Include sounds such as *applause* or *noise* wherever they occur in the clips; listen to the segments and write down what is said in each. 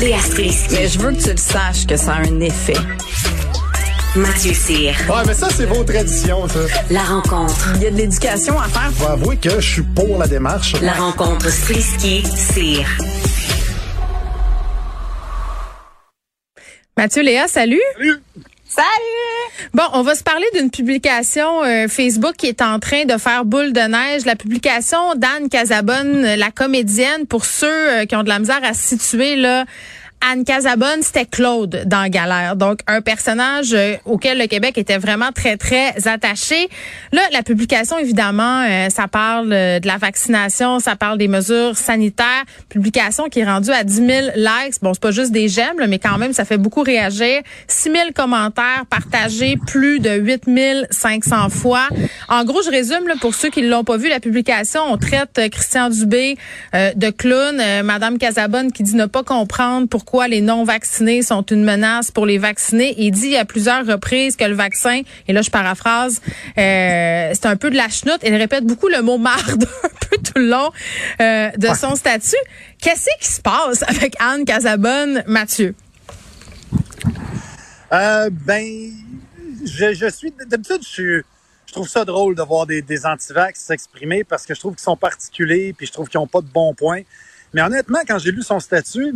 Léa Strisky. Mais je veux que tu le saches que ça a un effet. Mathieu Cyr. Ouais, mais ça, c'est vos traditions, ça. La rencontre. Il y a de l'éducation à faire. Faut avouer que je suis pour la démarche. La rencontre Strisky-Cyr. Mathieu Léa, salut. Salut. Salut! Bon, on va se parler d'une publication euh, Facebook qui est en train de faire boule de neige. La publication d'Anne Casabonne, la comédienne, pour ceux euh, qui ont de la misère à se situer là Anne Casabonne, c'était Claude dans Galère. Donc, un personnage euh, auquel le Québec était vraiment très, très attaché. Là, la publication, évidemment, euh, ça parle euh, de la vaccination, ça parle des mesures sanitaires. Publication qui est rendue à 10 000 likes. Bon, c'est pas juste des j'aime, mais quand même, ça fait beaucoup réagir. 6 000 commentaires partagés plus de 8 500 fois. En gros, je résume, là, pour ceux qui l'ont pas vu, la publication, on traite Christian Dubé de clown, Madame Casabonne qui dit ne pas comprendre pourquoi les non-vaccinés sont une menace pour les vaccinés. Il dit à plusieurs reprises que le vaccin, et là je paraphrase, euh, c'est un peu de la chenoute. Il répète beaucoup le mot marde *laughs* un peu tout le long euh, de son statut. Qu'est-ce qui se passe avec Anne Casabonne, Mathieu? Euh, ben, je, je suis d'habitude, je, je trouve ça drôle de voir des, des antivax s'exprimer parce que je trouve qu'ils sont particuliers puis je trouve qu'ils n'ont pas de bons points. Mais honnêtement, quand j'ai lu son statut,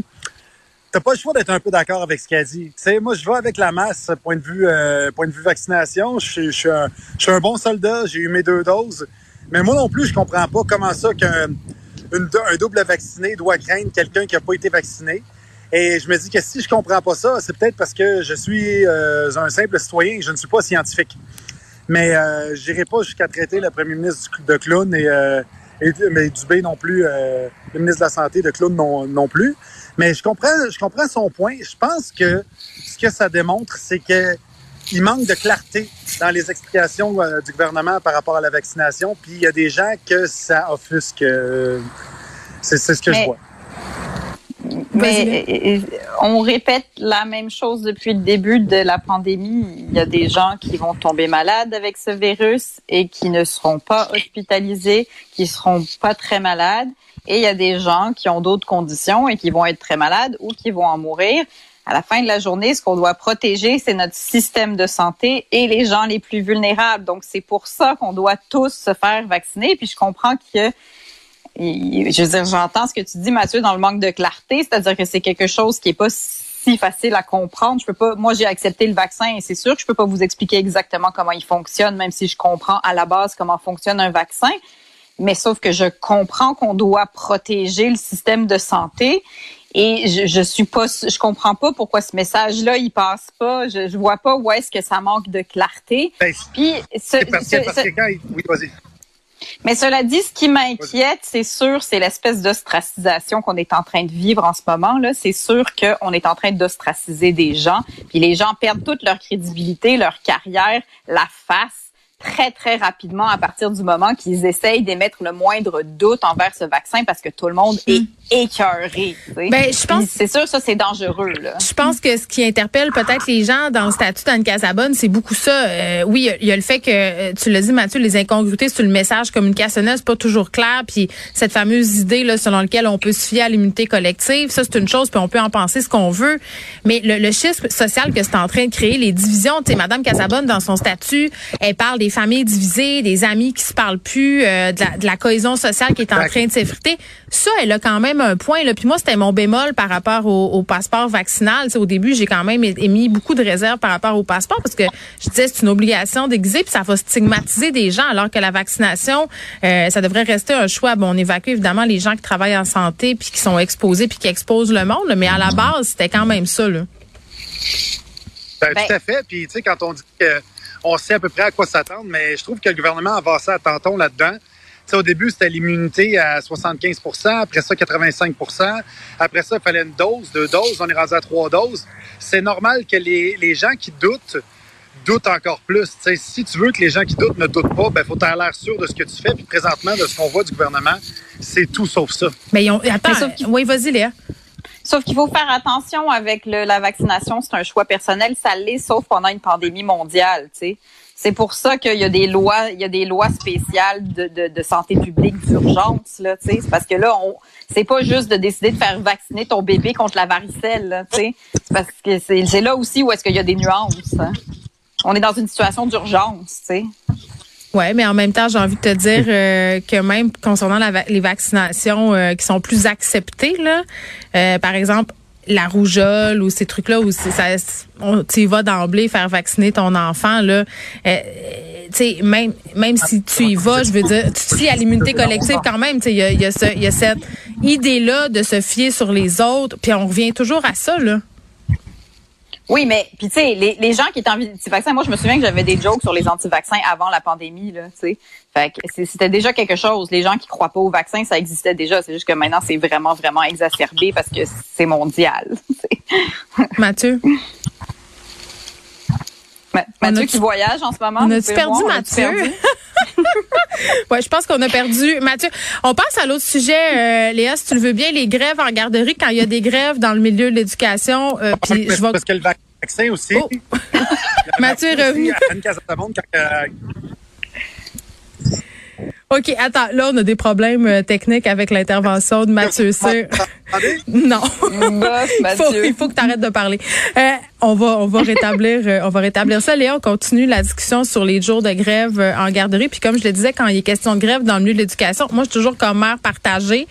t'as pas le choix d'être un peu d'accord avec ce qu'il a dit. Tu sais, moi, je vais avec la masse, point de vue, euh, point de vue vaccination. Je, suis un, un bon soldat, j'ai eu mes deux doses. Mais moi non plus, je comprends pas comment ça qu'un un double vacciné doit craindre quelqu'un qui a pas été vacciné. Et je me dis que si je comprends pas ça, c'est peut-être parce que je suis euh, un simple citoyen et je ne suis pas scientifique. Mais euh, j'irai pas jusqu'à traiter le premier ministre de clown et, euh, et mais Dubé non plus, euh, le ministre de la Santé de clown non, non plus. Mais je comprends, je comprends son point. Je pense que ce que ça démontre, c'est que il manque de clarté dans les explications euh, du gouvernement par rapport à la vaccination. Puis il y a des gens que ça offusque. Euh, c'est ce que mais, je vois. Mais euh, on répète la même chose depuis le début de la pandémie. Il y a des gens qui vont tomber malades avec ce virus et qui ne seront pas hospitalisés, qui seront pas très malades. Et il y a des gens qui ont d'autres conditions et qui vont être très malades ou qui vont en mourir. À la fin de la journée, ce qu'on doit protéger, c'est notre système de santé et les gens les plus vulnérables. Donc, c'est pour ça qu'on doit tous se faire vacciner. Puis, je comprends que je veux dire, j'entends ce que tu dis, Mathieu, dans le manque de clarté, c'est-à-dire que c'est quelque chose qui est pas si facile à comprendre. Je peux pas, moi, j'ai accepté le vaccin et c'est sûr que je peux pas vous expliquer exactement comment il fonctionne, même si je comprends à la base comment fonctionne un vaccin. Mais sauf que je comprends qu'on doit protéger le système de santé et je, je suis pas, je comprends pas pourquoi ce message-là il passe pas. Je, je vois pas où est-ce que ça manque de clarté. Ben, Puis ce, c'est parce, ce- que- parce ce- que quand il- oui, vas-y. Mais cela dit, ce qui m'inquiète, c'est sûr, c'est l'espèce d'ostracisation qu'on est en train de vivre en ce moment. là. C'est sûr qu'on est en train d'ostraciser des gens, puis les gens perdent toute leur crédibilité, leur carrière, la face très, très rapidement à partir du moment qu'ils essayent d'émettre le moindre doute envers ce vaccin parce que tout le monde est écœuré. tu sais. Ben, je pense- C'est sûr, ça, c'est dangereux. Là. Je pense que ce qui interpelle peut-être les gens dans le statut d'Anne Casabonne, c'est beaucoup ça. Euh, oui, il y a- il y, a le fait que, euh, tu l'as dit Mathieu, les incongruités sur le message communicationnel, c'est pas toujours clair. Puis cette fameuse idée là, selon laquelle on peut se fier à l'immunité collective, ça c'est une chose, puis on peut en penser ce qu'on veut. Mais le, le schisme social que c'est en train de créer, les divisions, tu sais, Madame Casabonne, dans son statut, elle parle des familles divisées, des amis qui se parlent plus, euh, de, la, de la cohésion sociale qui est en train de s'effriter. Ça, elle a quand même un point. Là. Puis moi, c'était mon bémol par rapport au, au passeport vaccinal. Au début, j'ai quand même émis beaucoup de réserves par rapport au passeport parce que je disais c'est une obligation déguisée puis ça va stigmatiser des gens alors que la vaccination, euh, ça devrait rester un choix. Bon, on évacue évidemment les gens qui travaillent en santé puis qui sont exposés puis qui exposent le monde, là, mais à la base, c'était quand même ça. Là. Ben, Ben- tout à fait. Puis, tu sais, quand on dit qu'on sait à peu près à quoi s'attendre, mais je trouve que le gouvernement a avancé à tâtons là-dedans. Tu sais, au début, c'était l'immunité à 75% après ça, 85% Après ça, il fallait une dose, deux doses. On est rendu à trois doses. C'est normal que les, les gens qui doutent doutent encore plus. Tu sais, si tu veux que les gens qui doutent ne doutent pas, ben faut avoir l'air sûr de ce que tu fais. Puis présentement, de ce qu'on voit du gouvernement, c'est tout sauf ça. Mais ils ont, attends, oui, vas-y Léa. Sauf qu'il faut faire attention avec la vaccination, c'est un choix personnel, ça l'est, sauf pendant une pandémie mondiale, tu sais. C'est pour ça qu'il y a des lois, il y a des lois spéciales de, santé publique d'urgence là, tu sais. Parce que là, on, c'est pas juste de décider de faire vacciner ton bébé contre la varicelle, tu sais. Parce que c'est, c'est là aussi où est-ce qu'il y a des nuances. Hein. On est dans une situation d'urgence, tu sais. Ouais, mais en même temps, j'ai envie de te dire *laughs* euh, que même concernant la, les vaccinations euh, qui sont plus acceptées, là, euh, par exemple, la rougeole ou ces trucs-là où ça, on, tu vas d'emblée faire vacciner ton enfant là, euh, tu sais même même si tu y vas, je veux dire, tu te fies à l'immunité collective quand même. Tu sais, il y a, y, a y a cette idée là de se fier sur les autres, puis on revient toujours à ça là. Oui, mais puis tu sais, les, les gens qui étaient anti-vaccins, moi je me souviens que j'avais des jokes sur les anti-vaccins avant la pandémie, là, tu sais. Fait que c'était déjà quelque chose. Les gens qui croient pas au vaccin, ça existait déjà. C'est juste que maintenant c'est vraiment vraiment exacerbé parce que c'est mondial. *laughs* Mathieu? Mathieu qui voyage en ce moment. On a-tu perdu Mathieu? *laughs* ouais, je pense qu'on a perdu Mathieu. On passe à l'autre sujet, euh, Léa, si tu le veux bien, les grèves en garderie, quand il y a des grèves dans le milieu de l'éducation. Euh, puis je vais... Parce que le vaccin aussi. Oh. *laughs* *laughs* Mathieu est revenu. OK, attends, là, on a des problèmes euh, techniques avec l'intervention de Mathieu Cyr. *laughs* non. il, faut, il faut que tu arrêtes de parler. Euh, on va on va rétablir euh, on va rétablir ça. Léa, on continue la discussion sur les jours de grève euh, en garderie. Puis comme je le disais, quand il est question de grève dans le milieu de l'éducation, moi, je suis toujours comme mère partagée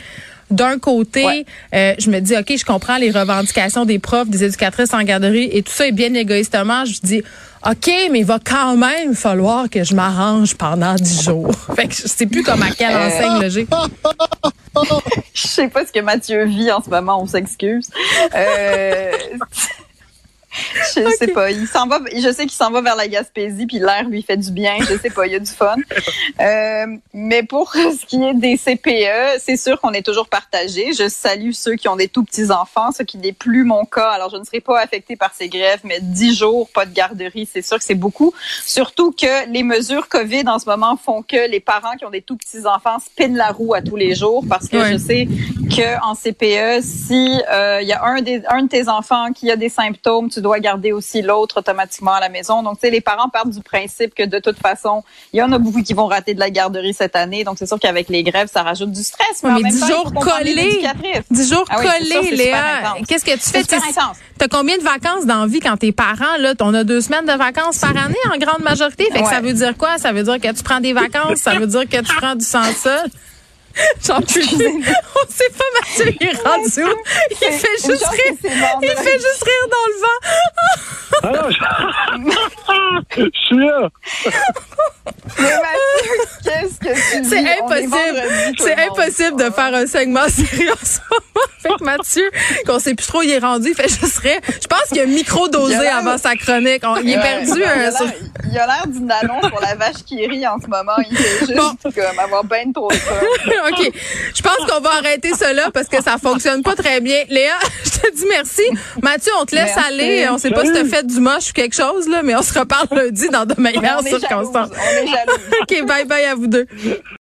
d'un côté, ouais. euh, je me dis, OK, je comprends les revendications des profs, des éducatrices en garderie et tout ça, et bien égoïstement, je dis, OK, mais il va quand même falloir que je m'arrange pendant dix jours. *laughs* fait que je sais plus comme à quelle enseigne logique. *laughs* je sais pas ce que Mathieu vit en ce moment, on s'excuse. Euh... *laughs* Je okay. sais pas. Il s'en va. Je sais qu'il s'en va vers la Gaspésie, puis l'air lui fait du bien. Je sais pas. Il y a du fun. *laughs* Euh, mais pour *laughs* ce qui est des CPE, c'est sûr qu'on est toujours partagé. Je salue ceux qui ont des tout petits enfants, ce qui n'est plus mon cas. Alors je ne serai pas affectée par ces grèves, mais dix jours pas de garderie, c'est sûr que c'est beaucoup. Surtout que les mesures Covid en ce moment font que les parents qui ont des tout petits enfants spinent la roue à tous les jours, parce que je sais que en CPE, si il euh, y a un des un de tes enfants qui a des symptômes, tu dois garder aussi l'autre automatiquement à la maison. Donc, tu sais, les parents partent du principe que de toute façon, il y en a beaucoup qui vont rater de la garderie cette année. Donc, c'est sûr qu'avec les grèves, ça rajoute du stress. Mais, mais 10 jours collés, 10 jours ah oui, collés, Léa. Qu'est-ce que tu fais? Tu as combien de vacances dans vie quand tes parents, là, on a deux semaines de vacances par année en grande majorité? Fait que ouais. ça veut dire quoi? Ça veut dire que tu prends des vacances? ça veut dire que tu prends du sans-sol? *laughs* J'en peux plus. On sait pas Mathieu *laughs* il est rendu où. Il fait juste rire. Il fait juste rire dans le vent. Alors, je... *laughs* je suis là. Mais Mathieu, qu'est-ce que tu dis? C'est impossible. C'est impossible de faire un segment sérieux en ce moment avec Mathieu, qu'on sait plus trop où il est rendu. Fait juste rire. Je pense qu'il a micro-dosé avant sa chronique. On, il est perdu. Il a l'air d'une annonce pour la vache qui rit en ce moment. Il fait juste bon. comme avoir bien trop de *laughs* OK. Je pense qu'on va arrêter cela parce que ça fonctionne pas très bien. Léa, *laughs* je te dis merci. Mathieu, on te laisse merci. aller. On sait pas si tu as fait du moche ou quelque chose, là, mais on se reparle lundi dans de meilleures circonstances. On est jaloux. *laughs* OK, bye bye à vous deux.